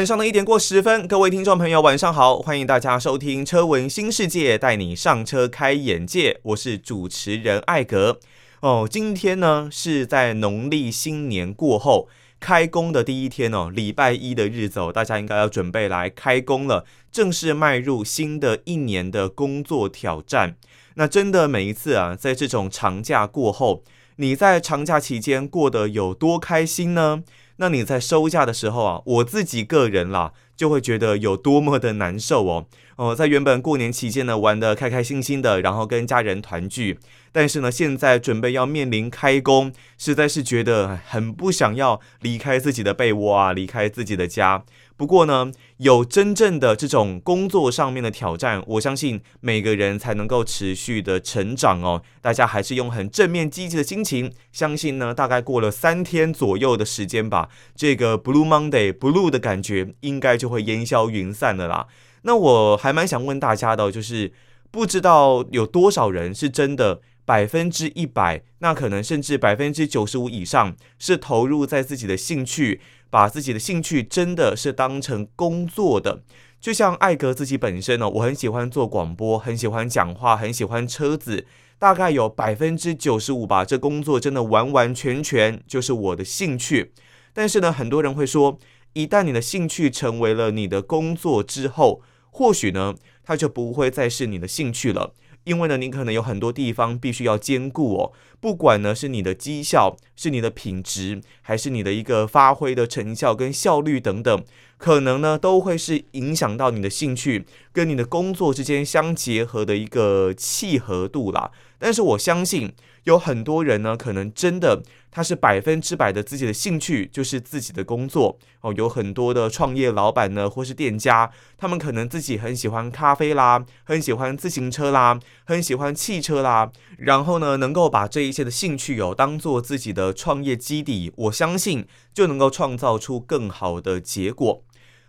晚上的一点过十分，各位听众朋友，晚上好，欢迎大家收听车闻新世界，带你上车开眼界。我是主持人艾格。哦，今天呢是在农历新年过后。开工的第一天哦，礼拜一的日子哦，大家应该要准备来开工了，正式迈入新的一年的工作挑战。那真的每一次啊，在这种长假过后，你在长假期间过得有多开心呢？那你在收假的时候啊，我自己个人啦，就会觉得有多么的难受哦。哦，在原本过年期间呢，玩得开开心心的，然后跟家人团聚。但是呢，现在准备要面临开工，实在是觉得很不想要离开自己的被窝啊，离开自己的家。不过呢，有真正的这种工作上面的挑战，我相信每个人才能够持续的成长哦。大家还是用很正面积极的心情，相信呢，大概过了三天左右的时间吧，这个 Blue Monday Blue 的感觉应该就会烟消云散的啦。那我还蛮想问大家的，就是不知道有多少人是真的。百分之一百，那可能甚至百分之九十五以上是投入在自己的兴趣，把自己的兴趣真的是当成工作的。就像艾格自己本身呢，我很喜欢做广播，很喜欢讲话，很喜欢车子，大概有百分之九十五吧。这工作真的完完全全就是我的兴趣。但是呢，很多人会说，一旦你的兴趣成为了你的工作之后，或许呢，它就不会再是你的兴趣了。因为呢，你可能有很多地方必须要兼顾哦，不管呢是你的绩效，是你的品质，还是你的一个发挥的成效跟效率等等，可能呢都会是影响到你的兴趣跟你的工作之间相结合的一个契合度啦。但是我相信。有很多人呢，可能真的他是百分之百的自己的兴趣就是自己的工作哦。有很多的创业老板呢，或是店家，他们可能自己很喜欢咖啡啦，很喜欢自行车啦，很喜欢汽车啦，然后呢，能够把这一切的兴趣哦当做自己的创业基底，我相信就能够创造出更好的结果。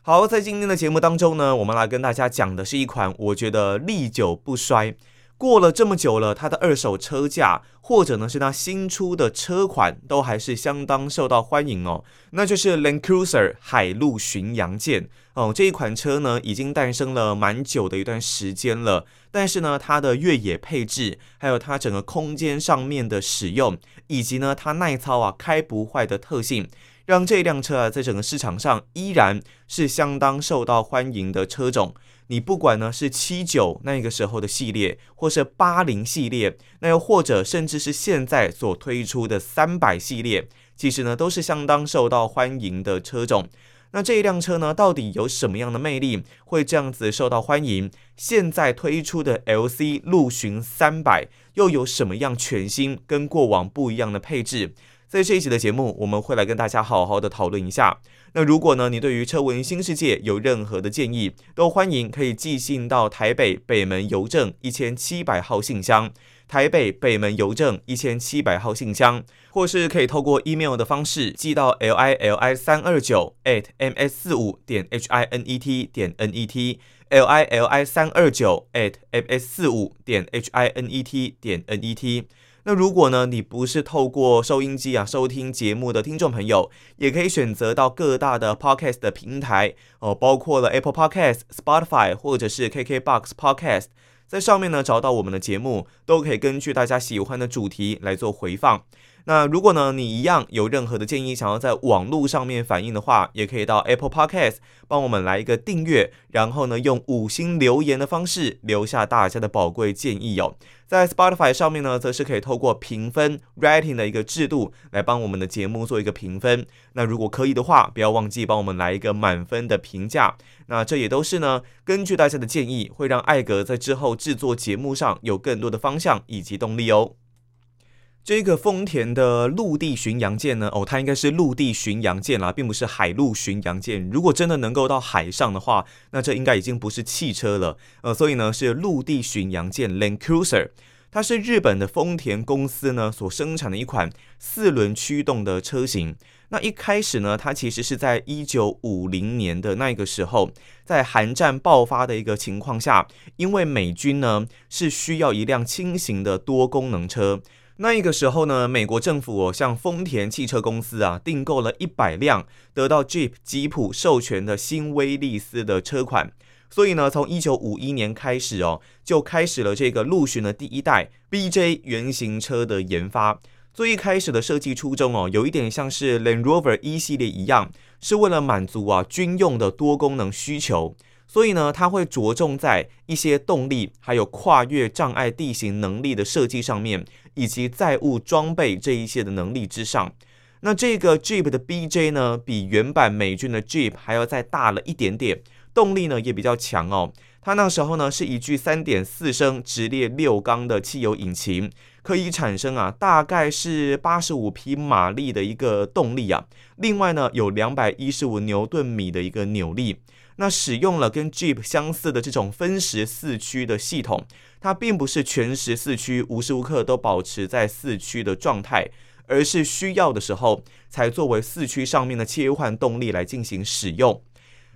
好，在今天的节目当中呢，我们来跟大家讲的是一款我觉得历久不衰。过了这么久了，它的二手车价，或者呢是它新出的车款，都还是相当受到欢迎哦。那就是 Land Cruiser 海陆巡洋舰哦，这一款车呢已经诞生了蛮久的一段时间了，但是呢它的越野配置，还有它整个空间上面的使用，以及呢它耐操啊开不坏的特性，让这辆车啊在整个市场上依然是相当受到欢迎的车种。你不管呢是七九那个时候的系列，或是八零系列，那又或者甚至是现在所推出的三百系列，其实呢都是相当受到欢迎的车种。那这一辆车呢，到底有什么样的魅力，会这样子受到欢迎？现在推出的 LC 陆巡三百又有什么样全新跟过往不一样的配置？在这一集的节目，我们会来跟大家好好的讨论一下。那如果呢，你对于车文新世界有任何的建议，都欢迎可以寄信到台北北门邮政一千七百号信箱，台北北门邮政一千七百号信箱，或是可以透过 email 的方式寄到 l i l i 三二九 at m s 四五点 h i n e t 点 n e t l i l i 三二九 at m s 四五点 h i n e t 点 n e t。那如果呢，你不是透过收音机啊收听节目的听众朋友，也可以选择到各大的 Podcast 的平台哦，包括了 Apple Podcast、Spotify 或者是 KKBox Podcast，在上面呢找到我们的节目，都可以根据大家喜欢的主题来做回放。那如果呢，你一样有任何的建议，想要在网络上面反映的话，也可以到 Apple Podcast 帮我们来一个订阅，然后呢，用五星留言的方式留下大家的宝贵建议、哦。在 Spotify 上面呢，则是可以透过评分 rating 的一个制度来帮我们的节目做一个评分。那如果可以的话，不要忘记帮我们来一个满分的评价。那这也都是呢，根据大家的建议，会让艾格在之后制作节目上有更多的方向以及动力哦。这个丰田的陆地巡洋舰呢，哦，它应该是陆地巡洋舰啦，并不是海陆巡洋舰。如果真的能够到海上的话，那这应该已经不是汽车了，呃，所以呢是陆地巡洋舰 Land Cruiser。它是日本的丰田公司呢所生产的一款四轮驱动的车型。那一开始呢，它其实是在一九五零年的那个时候，在韩战爆发的一个情况下，因为美军呢是需要一辆轻型的多功能车。那一个时候呢，美国政府哦向丰田汽车公司啊订购了一百辆得到 Jeep 吉普授权的新威利斯的车款。所以呢，从一九五一年开始哦，就开始了这个陆巡的第一代 BJ 原型车的研发。最一开始的设计初衷哦，有一点像是 Land Rover 一系列一样，是为了满足啊军用的多功能需求。所以呢，它会着重在一些动力，还有跨越障碍地形能力的设计上面，以及载物装备这一些的能力之上。那这个 Jeep 的 BJ 呢，比原版美军的 Jeep 还要再大了一点点，动力呢也比较强哦。它那时候呢是一具三点四升直列六缸的汽油引擎，可以产生啊大概是八十五匹马力的一个动力啊。另外呢有两百一十五牛顿米的一个扭力。那使用了跟 Jeep 相似的这种分时四驱的系统，它并不是全时四驱，无时无刻都保持在四驱的状态，而是需要的时候才作为四驱上面的切换动力来进行使用。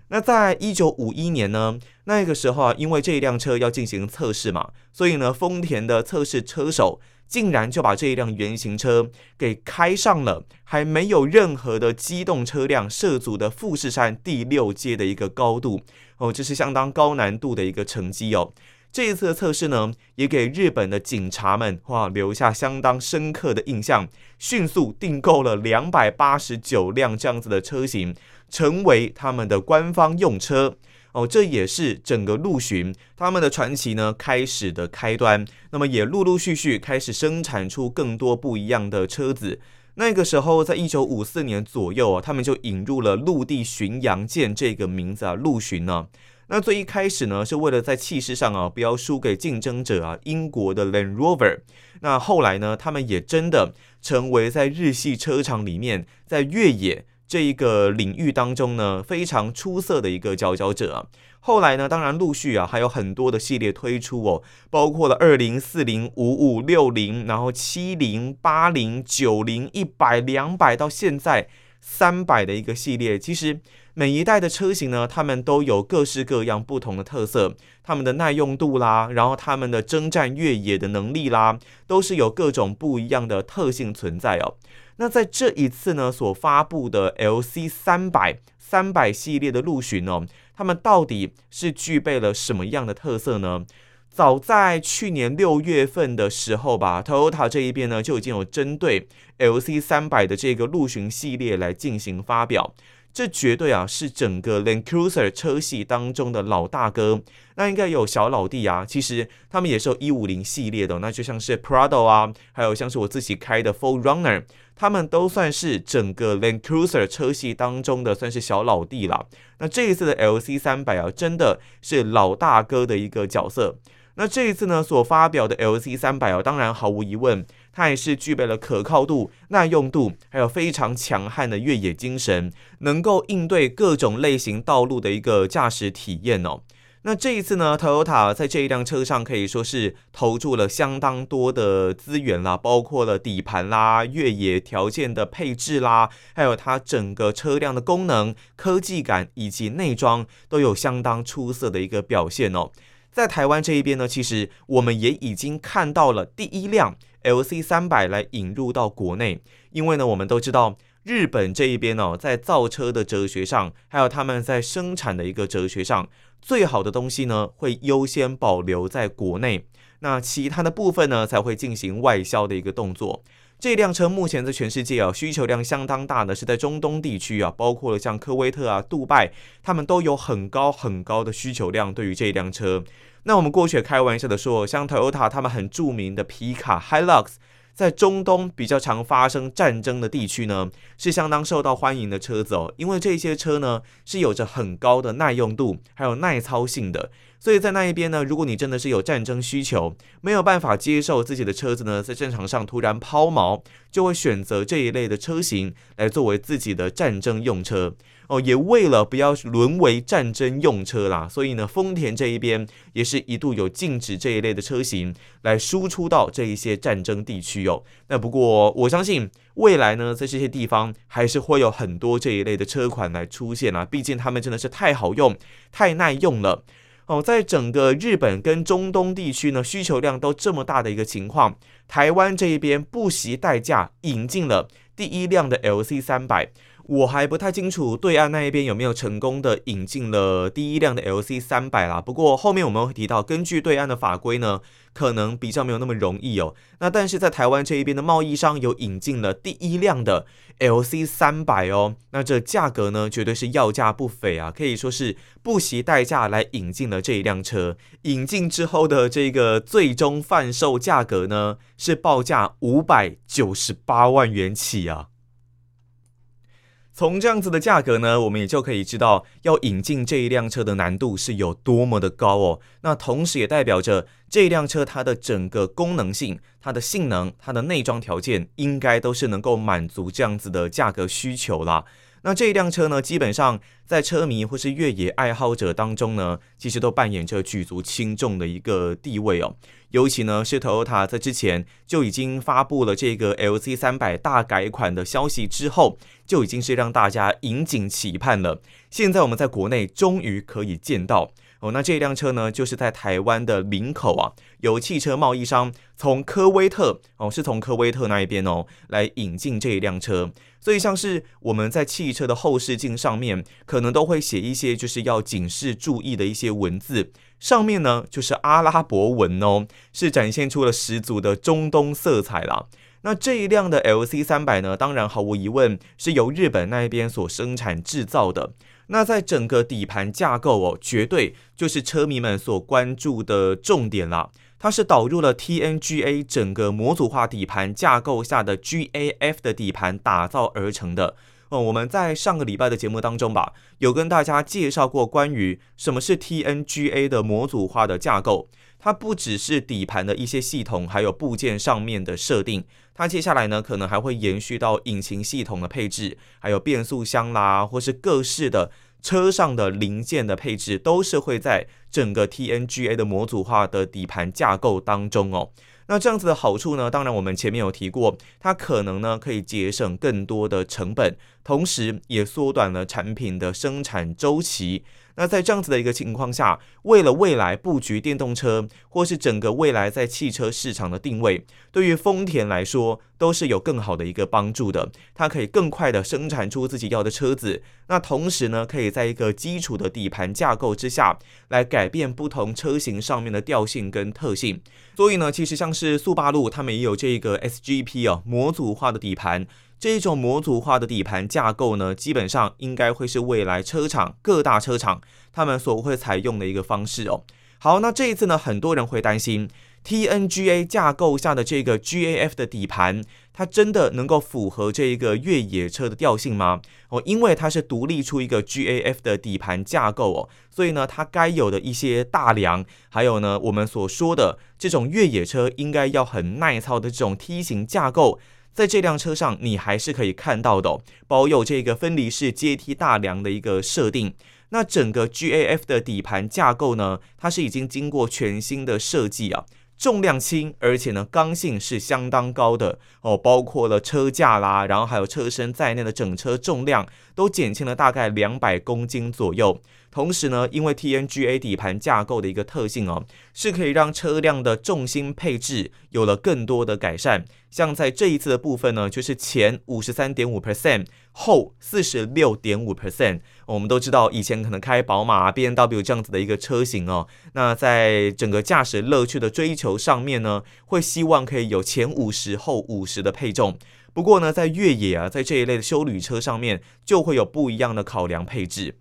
那在一九五一年呢，那个时候啊，因为这一辆车要进行测试嘛，所以呢，丰田的测试车手竟然就把这一辆原型车给开上了还没有任何的机动车辆涉足的富士山第六阶的一个高度哦，这是相当高难度的一个成绩哦。这一次的测试呢，也给日本的警察们哇留下相当深刻的印象，迅速订购了两百八十九辆这样子的车型。成为他们的官方用车哦，这也是整个陆巡他们的传奇呢开始的开端。那么也陆陆续续开始生产出更多不一样的车子。那个时候，在一九五四年左右啊，他们就引入了陆地巡洋舰这个名字啊，陆巡呢。那最一开始呢，是为了在气势上啊不要输给竞争者啊英国的 Land Rover。那后来呢，他们也真的成为在日系车厂里面在越野。这一个领域当中呢，非常出色的一个佼佼者啊。后来呢，当然陆续啊还有很多的系列推出哦，包括了二零、四零、五五、六零，然后七零、八零、九零、一百、两百，到现在三百的一个系列。其实每一代的车型呢，它们都有各式各样不同的特色，它们的耐用度啦，然后它们的征战越野的能力啦，都是有各种不一样的特性存在哦。那在这一次呢，所发布的 LC 三百三百系列的陆巡呢，他们到底是具备了什么样的特色呢？早在去年六月份的时候吧，Toyota 这一边呢就已经有针对 LC 三百的这个陆巡系列来进行发表。这绝对啊是整个 Land Cruiser 车系当中的老大哥，那应该有小老弟啊。其实他们也是有一五零系列的，那就像是 Prado 啊，还有像是我自己开的 Full Runner，他们都算是整个 Land Cruiser 车系当中的算是小老弟了。那这一次的 LC 三百啊，真的是老大哥的一个角色。那这一次呢，所发表的 LC 三百啊，当然毫无疑问，它也是具备了可靠度、耐用度，还有非常强悍的越野精神，能够应对各种类型道路的一个驾驶体验哦。那这一次呢，Toyota 在这一辆车上可以说是投注了相当多的资源啦，包括了底盘啦、越野条件的配置啦，还有它整个车辆的功能、科技感以及内装都有相当出色的一个表现哦。在台湾这一边呢，其实我们也已经看到了第一辆 LC 三百来引入到国内，因为呢，我们都知道日本这一边呢、在造车的哲学上，还有他们在生产的一个哲学上，最好的东西呢，会优先保留在国内，那其他的部分呢，才会进行外销的一个动作。这辆车目前在全世界啊，需求量相当大的，是在中东地区啊，包括了像科威特啊、杜拜，他们都有很高很高的需求量。对于这辆车，那我们过去开玩笑的说，像 Toyota 他们很著名的皮卡 Hilux，在中东比较常发生战争的地区呢，是相当受到欢迎的车子哦，因为这些车呢是有着很高的耐用度，还有耐操性的。所以在那一边呢，如果你真的是有战争需求，没有办法接受自己的车子呢在战场上突然抛锚，就会选择这一类的车型来作为自己的战争用车。哦，也为了不要沦为战争用车啦，所以呢，丰田这一边也是一度有禁止这一类的车型来输出到这一些战争地区哦。那不过我相信未来呢，在这些地方还是会有很多这一类的车款来出现啦，毕竟他们真的是太好用、太耐用了哦。在整个日本跟中东地区呢，需求量都这么大的一个情况，台湾这一边不惜代价引进了第一辆的 LC 三百。我还不太清楚对岸那一边有没有成功的引进了第一辆的 LC 三百啦。不过后面我们会提到，根据对岸的法规呢，可能比较没有那么容易哦。那但是在台湾这一边的贸易商有引进了第一辆的 LC 三百哦，那这价格呢绝对是要价不菲啊，可以说是不惜代价来引进了这一辆车。引进之后的这个最终贩售价格呢是报价五百九十八万元起啊。从这样子的价格呢，我们也就可以知道要引进这一辆车的难度是有多么的高哦。那同时也代表着这一辆车它的整个功能性、它的性能、它的内装条件，应该都是能够满足这样子的价格需求啦。那这一辆车呢，基本上在车迷或是越野爱好者当中呢，其实都扮演着举足轻重的一个地位哦。尤其呢，是 Toyota 在之前就已经发布了这个 LC 三百大改款的消息之后，就已经是让大家引颈期盼了。现在我们在国内终于可以见到。哦，那这一辆车呢，就是在台湾的林口啊，有汽车贸易商从科威特哦，是从科威特那一边哦来引进这一辆车，所以像是我们在汽车的后视镜上面，可能都会写一些就是要警示注意的一些文字，上面呢就是阿拉伯文哦，是展现出了十足的中东色彩啦。那这一辆的 LC 三百呢，当然毫无疑问是由日本那一边所生产制造的。那在整个底盘架构哦，绝对就是车迷们所关注的重点了。它是导入了 TNGA 整个模组化底盘架构下的 GAF 的底盘打造而成的。我们在上个礼拜的节目当中吧，有跟大家介绍过关于什么是 TNGA 的模组化的架构。它不只是底盘的一些系统，还有部件上面的设定。它接下来呢，可能还会延续到引擎系统的配置，还有变速箱啦，或是各式的车上的零件的配置，都是会在整个 TNGA 的模组化的底盘架构当中哦。那这样子的好处呢，当然我们前面有提过，它可能呢可以节省更多的成本，同时也缩短了产品的生产周期。那在这样子的一个情况下，为了未来布局电动车，或是整个未来在汽车市场的定位，对于丰田来说都是有更好的一个帮助的。它可以更快的生产出自己要的车子，那同时呢，可以在一个基础的底盘架构之下，来改变不同车型上面的调性跟特性。所以呢，其实像是速霸路，他们也有这个 SGP 哦，模组化的底盘。这一种模组化的底盘架构呢，基本上应该会是未来车厂各大车厂他们所会采用的一个方式哦。好，那这一次呢，很多人会担心 TNGA 架构下的这个 GAF 的底盘，它真的能够符合这一个越野车的调性吗？哦，因为它是独立出一个 GAF 的底盘架构哦，所以呢，它该有的一些大梁，还有呢，我们所说的这种越野车应该要很耐操的这种梯形架构。在这辆车上，你还是可以看到的哦，保有这个分离式阶梯大梁的一个设定。那整个 GAF 的底盘架构呢，它是已经经过全新的设计啊，重量轻，而且呢刚性是相当高的哦，包括了车架啦，然后还有车身在内的整车重量都减轻了大概两百公斤左右。同时呢，因为 TNGA 底盘架构的一个特性哦，是可以让车辆的重心配置有了更多的改善。像在这一次的部分呢，就是前五十三点五 percent，后四十六点五 percent。我们都知道，以前可能开宝马、BMW 这样子的一个车型哦，那在整个驾驶乐趣的追求上面呢，会希望可以有前五十后五十的配重。不过呢，在越野啊，在这一类的休旅车上面，就会有不一样的考量配置。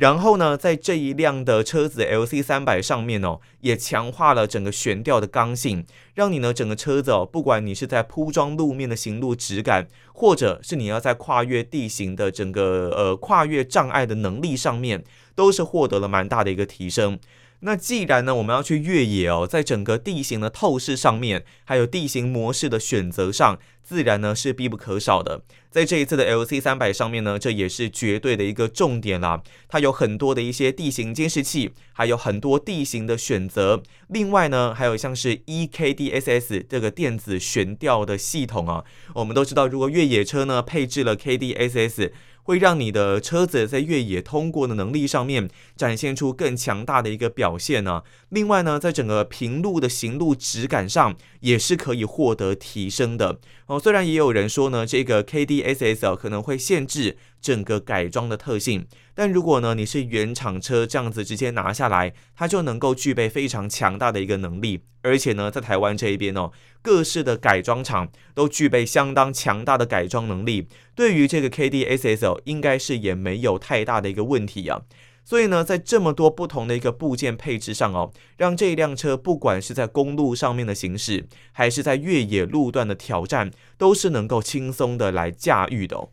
然后呢，在这一辆的车子 LC 三百上面哦，也强化了整个悬吊的刚性，让你呢整个车子哦，不管你是在铺装路面的行路质感，或者是你要在跨越地形的整个呃跨越障碍的能力上面，都是获得了蛮大的一个提升。那既然呢，我们要去越野哦，在整个地形的透视上面，还有地形模式的选择上，自然呢是必不可少的。在这一次的 LC 三百上面呢，这也是绝对的一个重点啦。它有很多的一些地形监视器，还有很多地形的选择。另外呢，还有像是 EKDSS 这个电子悬吊的系统啊。我们都知道，如果越野车呢配置了 KDSS，会让你的车子在越野通过的能力上面展现出更强大的一个表现呢。另外呢，在整个平路的行路质感上也是可以获得提升的哦。虽然也有人说呢，这个 KDSS 可能会限制整个改装的特性，但如果呢你是原厂车这样子直接拿下来，它就能够具备非常强大的一个能力。而且呢，在台湾这一边哦，各式的改装厂都具备相当强大的改装能力，对于这个 KDSS 哦，应该是也没有太大的一个问题啊。所以呢，在这么多不同的一个部件配置上哦，让这一辆车不管是在公路上面的行驶，还是在越野路段的挑战，都是能够轻松的来驾驭的哦。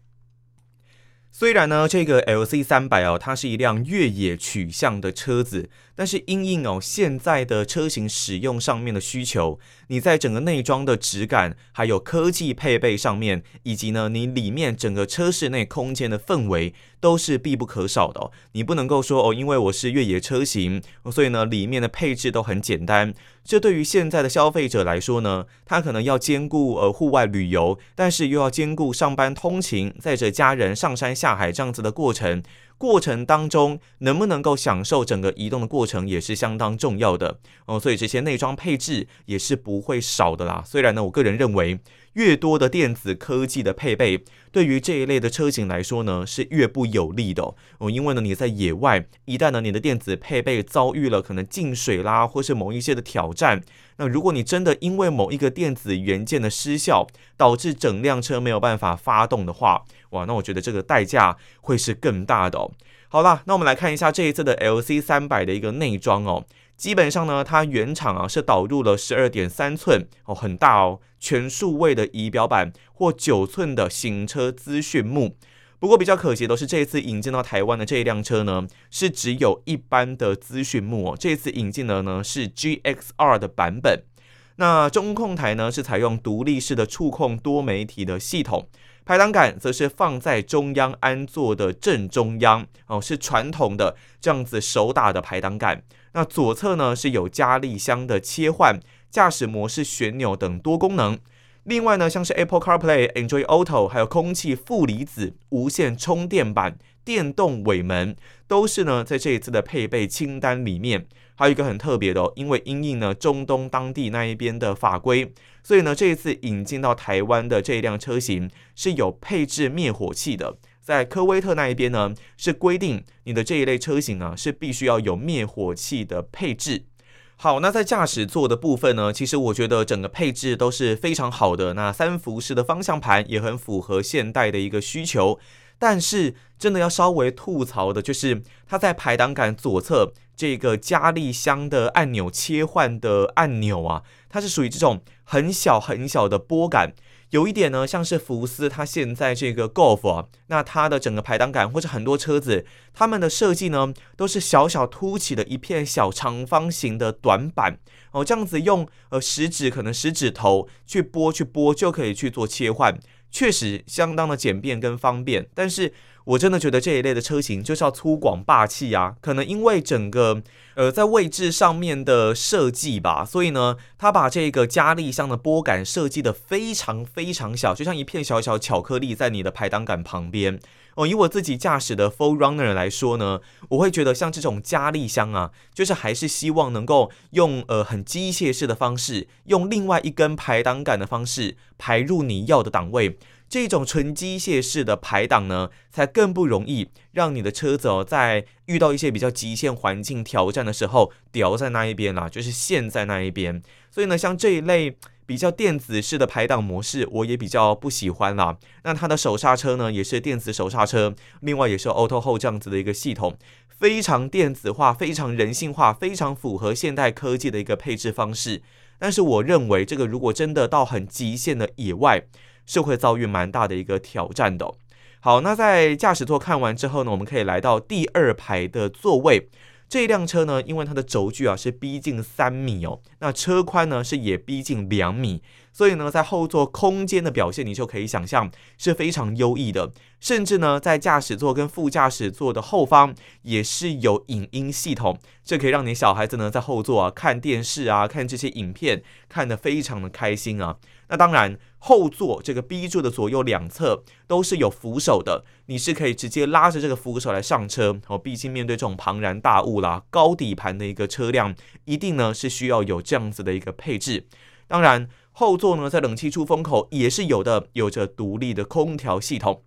虽然呢，这个 LC 三百哦，它是一辆越野取向的车子，但是因应哦现在的车型使用上面的需求，你在整个内装的质感，还有科技配备上面，以及呢你里面整个车室内空间的氛围，都是必不可少的哦。你不能够说哦，因为我是越野车型，所以呢里面的配置都很简单。这对于现在的消费者来说呢，他可能要兼顾呃户外旅游，但是又要兼顾上班通勤，载着家人上山下海这样子的过程。过程当中能不能够享受整个移动的过程也是相当重要的哦。所以这些内装配置也是不会少的啦。虽然呢，我个人认为。越多的电子科技的配备，对于这一类的车型来说呢，是越不有利的哦。因为呢，你在野外，一旦呢你的电子配备遭遇了可能进水啦，或是某一些的挑战，那如果你真的因为某一个电子元件的失效，导致整辆车没有办法发动的话，哇，那我觉得这个代价会是更大的哦。好啦，那我们来看一下这一次的 LC 三百的一个内装哦。基本上呢，它原厂啊是导入了十二点三寸哦，很大哦，全数位的仪表板或九寸的行车资讯幕。不过比较可惜的是，这一次引进到台湾的这一辆车呢，是只有一般的资讯幕哦。这次引进的呢是 GXR 的版本。那中控台呢是采用独立式的触控多媒体的系统，排挡杆则是放在中央安座的正中央哦，是传统的这样子手打的排挡杆。那左侧呢是有加力箱的切换、驾驶模式旋钮等多功能。另外呢，像是 Apple CarPlay、Android Auto，还有空气负离子、无线充电板、电动尾门，都是呢在这一次的配备清单里面。还有一个很特别的哦，因为因应呢中东当地那一边的法规，所以呢这一次引进到台湾的这一辆车型是有配置灭火器的。在科威特那一边呢，是规定你的这一类车型啊，是必须要有灭火器的配置。好，那在驾驶座的部分呢，其实我觉得整个配置都是非常好的。那三幅式的方向盘也很符合现代的一个需求。但是真的要稍微吐槽的就是，它在排挡杆左侧这个加力箱的按钮切换的按钮啊，它是属于这种很小很小的拨杆。有一点呢，像是福斯，它现在这个 Golf 啊，那它的整个排挡杆或者很多车子，它们的设计呢，都是小小凸起的一片小长方形的短板哦，这样子用呃食指可能食指头去拨去拨就可以去做切换，确实相当的简便跟方便，但是。我真的觉得这一类的车型就是要粗犷霸气啊！可能因为整个呃在位置上面的设计吧，所以呢，它把这个加力箱的拨杆设计得非常非常小，就像一片小小巧克力在你的排挡杆旁边哦。以我自己驾驶的 Full Runner 来说呢，我会觉得像这种加力箱啊，就是还是希望能够用呃很机械式的方式，用另外一根排挡杆的方式排入你要的档位。这种纯机械式的排档呢，才更不容易让你的车子哦，在遇到一些比较极限环境挑战的时候，掉在那一边啦，就是陷在那一边。所以呢，像这一类比较电子式的排档模式，我也比较不喜欢啦。那它的手刹车呢，也是电子手刹车，另外也是 Auto Hold 这样子的一个系统，非常电子化，非常人性化，非常符合现代科技的一个配置方式。但是我认为，这个如果真的到很极限的野外，是会遭遇蛮大的一个挑战的。好，那在驾驶座看完之后呢，我们可以来到第二排的座位。这辆车呢，因为它的轴距啊是逼近三米哦，那车宽呢是也逼近两米，所以呢，在后座空间的表现，你就可以想象是非常优异的。甚至呢，在驾驶座跟副驾驶座的后方也是有影音系统，这可以让你小孩子呢在后座啊看电视啊，看这些影片，看得非常的开心啊。那当然，后座这个 B 柱的左右两侧都是有扶手的，你是可以直接拉着这个扶手来上车哦。毕竟面对这种庞然大物啦，高底盘的一个车辆，一定呢是需要有这样子的一个配置。当然，后座呢在冷气出风口也是有的，有着独立的空调系统。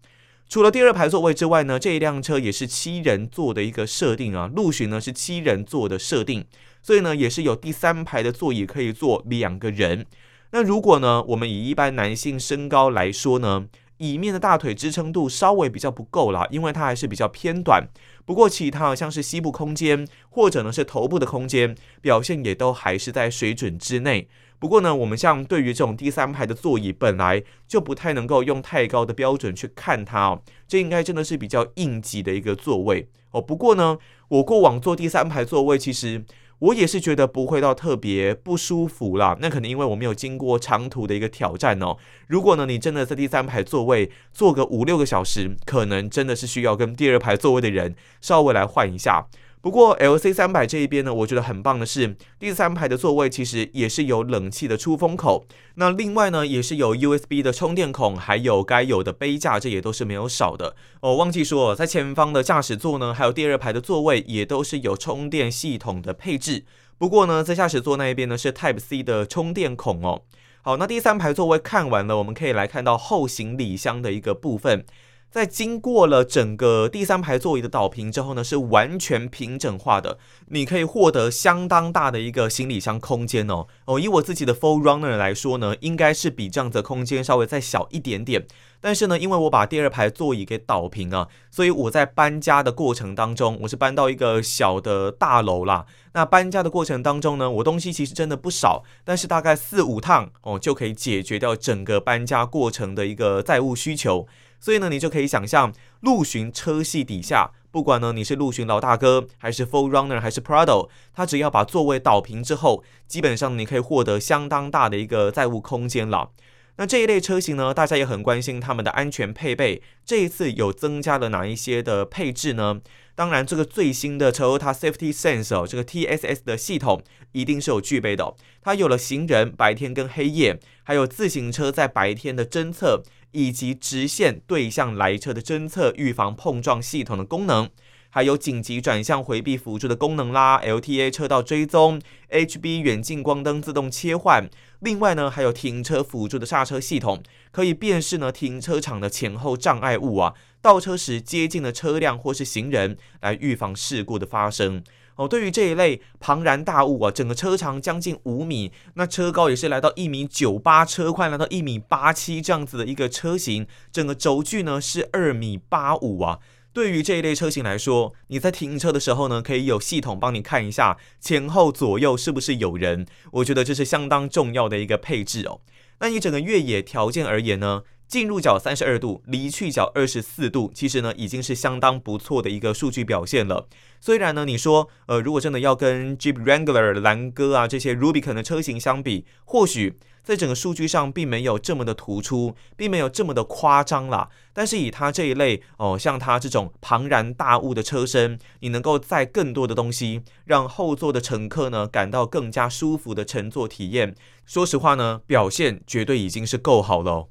除了第二排座位之外呢，这一辆车也是七人座的一个设定啊，陆巡呢是七人座的设定，所以呢也是有第三排的座椅可以坐两个人。那如果呢，我们以一般男性身高来说呢，椅面的大腿支撑度稍微比较不够啦，因为它还是比较偏短。不过其他像是膝部空间或者呢是头部的空间，表现也都还是在水准之内。不过呢，我们像对于这种第三排的座椅，本来就不太能够用太高的标准去看它哦，这应该真的是比较应急的一个座位哦。不过呢，我过往坐第三排座位，其实。我也是觉得不会到特别不舒服啦，那可能因为我没有经过长途的一个挑战哦。如果呢，你真的在第三排座位坐个五六个小时，可能真的是需要跟第二排座位的人稍微来换一下。不过 LC 三百这一边呢，我觉得很棒的是，第三排的座位其实也是有冷气的出风口。那另外呢，也是有 USB 的充电孔，还有该有的杯架，这也都是没有少的。哦，忘记说，在前方的驾驶座呢，还有第二排的座位也都是有充电系统的配置。不过呢，在驾驶座那一边呢，是 Type C 的充电孔哦。好，那第三排座位看完了，我们可以来看到后行李箱的一个部分。在经过了整个第三排座椅的倒平之后呢，是完全平整化的，你可以获得相当大的一个行李箱空间哦。哦，以我自己的 Full Runner 来说呢，应该是比这样子的空间稍微再小一点点。但是呢，因为我把第二排座椅给倒平啊，所以我在搬家的过程当中，我是搬到一个小的大楼啦。那搬家的过程当中呢，我东西其实真的不少，但是大概四五趟哦，就可以解决掉整个搬家过程的一个载物需求。所以呢，你就可以想象，陆巡车系底下，不管呢你是陆巡老大哥，还是 Full Runner，还是 Prado，它只要把座位倒平之后，基本上你可以获得相当大的一个载物空间了。那这一类车型呢，大家也很关心他们的安全配备，这一次有增加了哪一些的配置呢？当然，这个最新的 Toyota Safety Sense 哦，这个 TSS 的系统一定是有具备的。它有了行人白天跟黑夜，还有自行车在白天的侦测，以及直线对向来车的侦测，预防碰撞系统的功能，还有紧急转向回避辅助的功能啦，LTA 车道追踪，HB 远近光灯自动切换。另外呢，还有停车辅助的刹车系统，可以辨识呢停车场的前后障碍物啊。倒车时接近的车辆或是行人，来预防事故的发生。哦，对于这一类庞然大物啊，整个车长将近五米，那车高也是来到一米九八，车宽来到一米八七这样子的一个车型，整个轴距呢是二米八五啊。对于这一类车型来说，你在停车的时候呢，可以有系统帮你看一下前后左右是不是有人。我觉得这是相当重要的一个配置哦。那你整个越野条件而言呢？进入角三十二度，离去角二十四度，其实呢已经是相当不错的一个数据表现了。虽然呢，你说，呃，如果真的要跟 Jeep Wrangler、兰哥啊这些 Rubicon 的车型相比，或许在整个数据上并没有这么的突出，并没有这么的夸张啦。但是以它这一类哦，像它这种庞然大物的车身，你能够载更多的东西，让后座的乘客呢感到更加舒服的乘坐体验。说实话呢，表现绝对已经是够好了。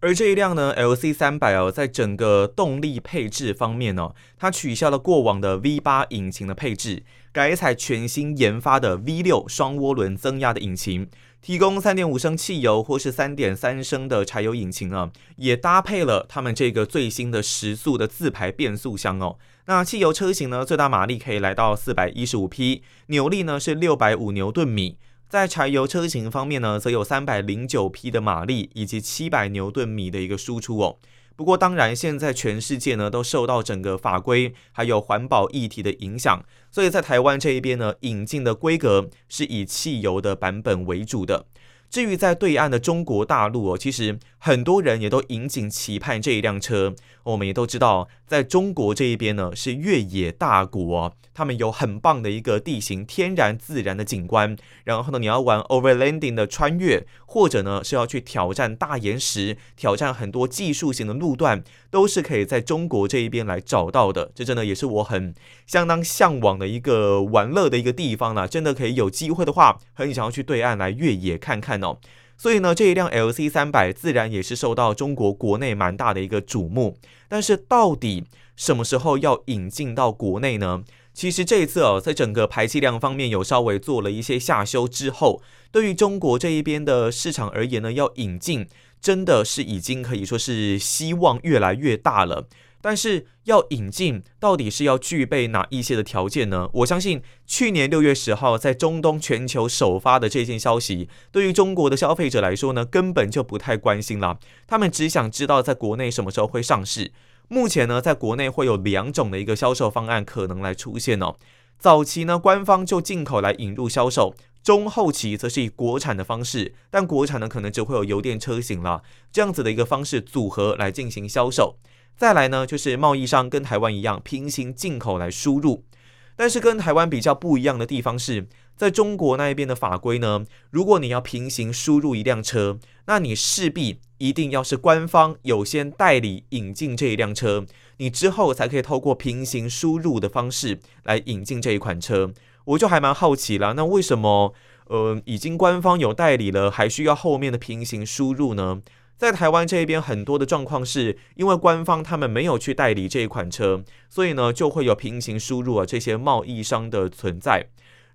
而这一辆呢，LC 三百哦，在整个动力配置方面呢，它取消了过往的 V 八引擎的配置，改采全新研发的 V 六双涡轮增压的引擎，提供三点五升汽油或是三点三升的柴油引擎啊，也搭配了他们这个最新的十速的自排变速箱哦。那汽油车型呢，最大马力可以来到四百一十五匹，扭力呢是六百五牛顿米。在柴油车型方面呢，则有三百零九匹的马力以及七百牛顿米的一个输出哦。不过，当然现在全世界呢都受到整个法规还有环保议题的影响，所以在台湾这一边呢，引进的规格是以汽油的版本为主的。至于在对岸的中国大陆哦，其实很多人也都引颈期盼这一辆车。我们也都知道，在中国这一边呢，是越野大国哦，他们有很棒的一个地形，天然自然的景观。然后呢，你要玩 overlanding 的穿越，或者呢是要去挑战大岩石，挑战很多技术型的路段，都是可以在中国这一边来找到的。这真的也是我很相当向往的一个玩乐的一个地方了。真的可以有机会的话，很想要去对岸来越野看看哦。所以呢，这一辆 LC 三百自然也是受到中国国内蛮大的一个瞩目。但是到底什么时候要引进到国内呢？其实这一次哦，在整个排气量方面有稍微做了一些下修之后，对于中国这一边的市场而言呢，要引进真的是已经可以说是希望越来越大了。但是要引进，到底是要具备哪一些的条件呢？我相信去年六月十号在中东全球首发的这件消息，对于中国的消费者来说呢，根本就不太关心了。他们只想知道在国内什么时候会上市。目前呢，在国内会有两种的一个销售方案可能来出现哦。早期呢，官方就进口来引入销售；中后期则是以国产的方式，但国产呢可能只会有油电车型了，这样子的一个方式组合来进行销售。再来呢，就是贸易商跟台湾一样平行进口来输入，但是跟台湾比较不一样的地方是，在中国那一边的法规呢，如果你要平行输入一辆车，那你势必一定要是官方有先代理引进这一辆车，你之后才可以透过平行输入的方式来引进这一款车。我就还蛮好奇了，那为什么呃已经官方有代理了，还需要后面的平行输入呢？在台湾这一边，很多的状况是因为官方他们没有去代理这一款车，所以呢就会有平行输入啊这些贸易商的存在。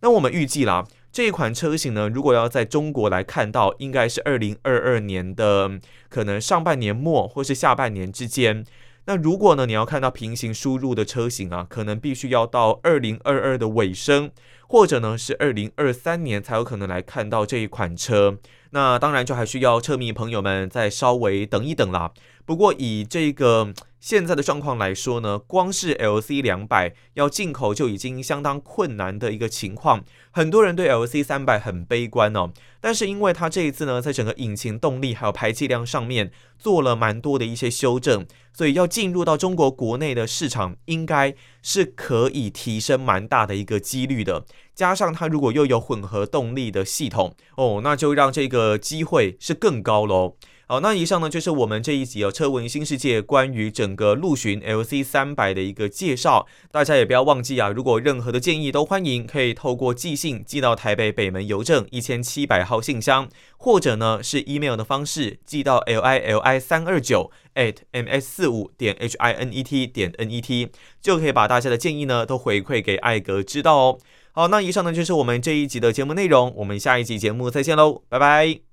那我们预计啦，这一款车型呢，如果要在中国来看到，应该是二零二二年的可能上半年末或是下半年之间。那如果呢你要看到平行输入的车型啊，可能必须要到二零二二的尾声，或者呢是二零二三年才有可能来看到这一款车。那当然就还需要车迷朋友们再稍微等一等啦。不过以这个现在的状况来说呢，光是 LC 两百要进口就已经相当困难的一个情况。很多人对 LC 三百很悲观哦，但是因为它这一次呢，在整个引擎动力还有排气量上面做了蛮多的一些修正，所以要进入到中国国内的市场，应该是可以提升蛮大的一个几率的。加上它如果又有混合动力的系统哦，那就让这个机会是更高喽。好，那以上呢就是我们这一集哦，车闻新世界关于整个陆巡 LC 三百的一个介绍。大家也不要忘记啊，如果任何的建议都欢迎，可以透过寄信寄到台北北门邮政一千七百号信箱，或者呢是 email 的方式寄到 l i l i 三二九 at m s 四五点 h i n e t 点 n e t，就可以把大家的建议呢都回馈给艾格知道哦。好，那以上呢就是我们这一集的节目内容，我们下一集节目再见喽，拜拜。